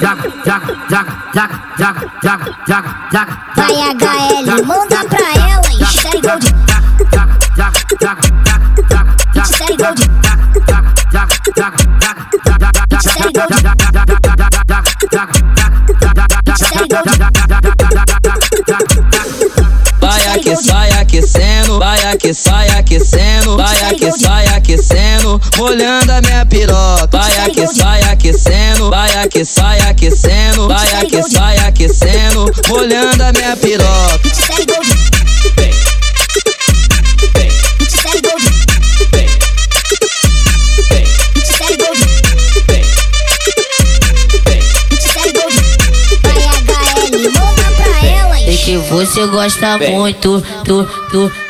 jaca, jaca, jaca, jaca, jaca, jaca, jaca, jaca. Vai HL, manda pra ela e gold. gol de jaca, jaca, jaca, jaca, jaca, jaca, jaca, jaca, jaca, jaca, jaca, jaca, jaca, jaca, Vai aquecendo, vai aquecendo, vai aquecendo, vai aquecendo, vai aquecendo, molhando a minha piroca. Vai aquecendo, vai aquecendo aquecendo, vai aquecendo, vai aquecendo, vai aquecendo, vai aquecendo, molhando a minha piroca. Sei que você gosta muito, tu, tu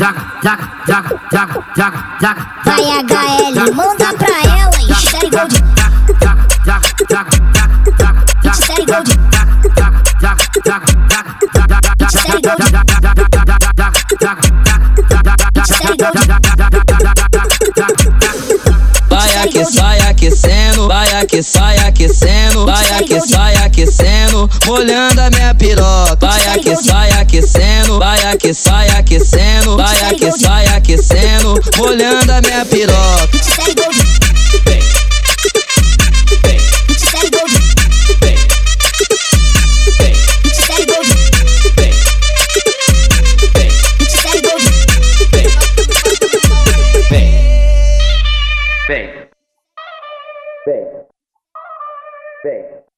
jaga, jaga, jaga, jaga, jaga, jaga. Vai HL, manda pra ela, Sherry Gold. Jaga, jaga, jaga, jaga, jaga, Gold. Vai aquecendo, vai aquecendo, vai aquecendo, vai aquecendo, vai aquecendo aquecendo, molhando a minha piroca. Vai aquecendo, vai aquecendo, vai aquecendo, vai aquecendo, vai aquecendo, vai aquecendo, molhando a minha piroca. Bang. Bang. Bang.